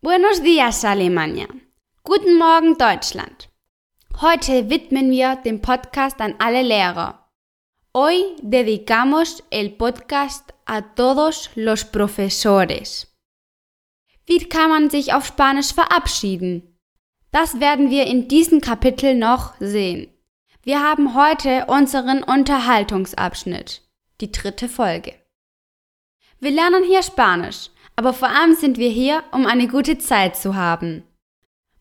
Buenos días, Alemania. Guten Morgen, Deutschland. Heute widmen wir den Podcast an alle Lehrer. Hoy dedicamos el podcast a todos los profesores. Wie kann man sich auf Spanisch verabschieden? Das werden wir in diesem Kapitel noch sehen. Wir haben heute unseren Unterhaltungsabschnitt, die dritte Folge. Wir lernen hier Spanisch, aber vor allem sind wir hier, um eine gute Zeit zu haben.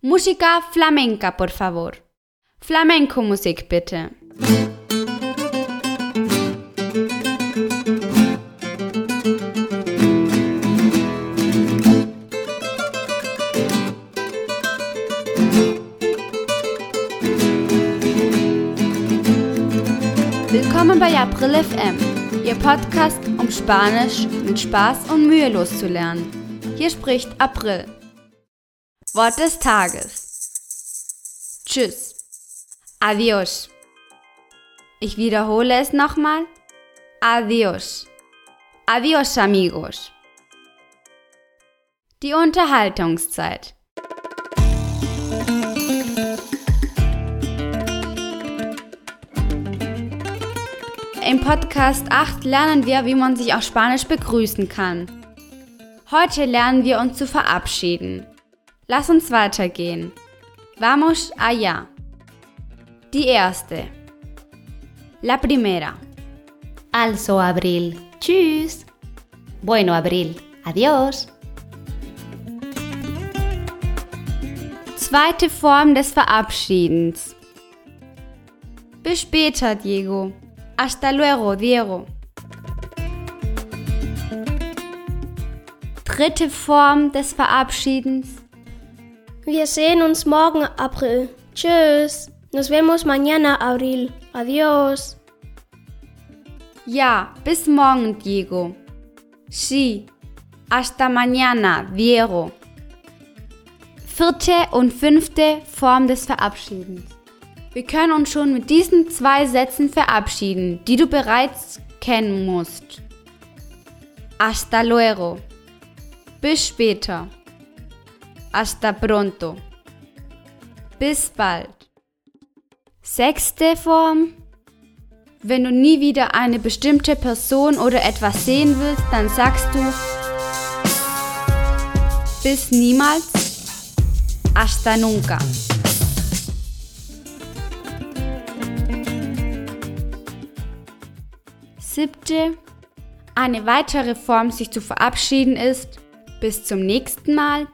Música flamenca, por favor. Flamenco-Musik bitte. Willkommen bei April FM. Ihr Podcast, um Spanisch mit Spaß und mühelos zu lernen. Hier spricht April. Wort des Tages. Tschüss. Adios. Ich wiederhole es nochmal. Adios. Adios, amigos. Die Unterhaltungszeit. Im Podcast 8 lernen wir, wie man sich auf Spanisch begrüßen kann. Heute lernen wir uns zu verabschieden. Lass uns weitergehen. Vamos allá. Die erste. La primera. Also, Abril. Tschüss. Bueno, Abril. Adiós. Zweite Form des Verabschiedens. Bis später, Diego. Hasta luego, Diego. Dritte Form des Verabschiedens. Wir sehen uns morgen, April. Tschüss. Nos vemos mañana, Abril. Adiós. Ja, bis morgen, Diego. Sí. Hasta mañana, Diego. Vierte und fünfte Form des Verabschiedens. Wir können uns schon mit diesen zwei Sätzen verabschieden, die du bereits kennen musst. Hasta luego. Bis später. Hasta pronto. Bis bald. Sechste Form. Wenn du nie wieder eine bestimmte Person oder etwas sehen willst, dann sagst du bis niemals. Hasta nunca. Siebte. Eine weitere Form, sich zu verabschieden, ist bis zum nächsten Mal.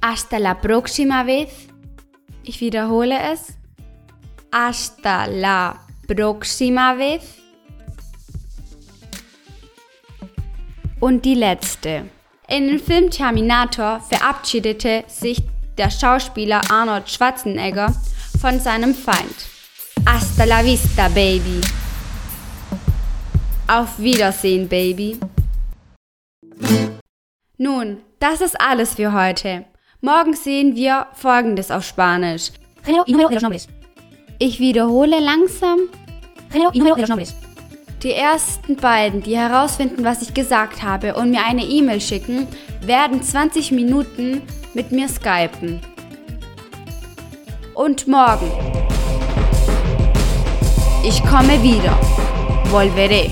Hasta la próxima vez. Ich wiederhole es. Hasta la próxima vez. Und die letzte. In dem Film Terminator verabschiedete sich der Schauspieler Arnold Schwarzenegger von seinem Feind. Hasta la vista, baby. Auf Wiedersehen, Baby. Nun, das ist alles für heute. Morgen sehen wir Folgendes auf Spanisch. Ich wiederhole langsam. Die ersten beiden, die herausfinden, was ich gesagt habe und mir eine E-Mail schicken, werden 20 Minuten mit mir skypen. Und morgen. Ich komme wieder. Volveré.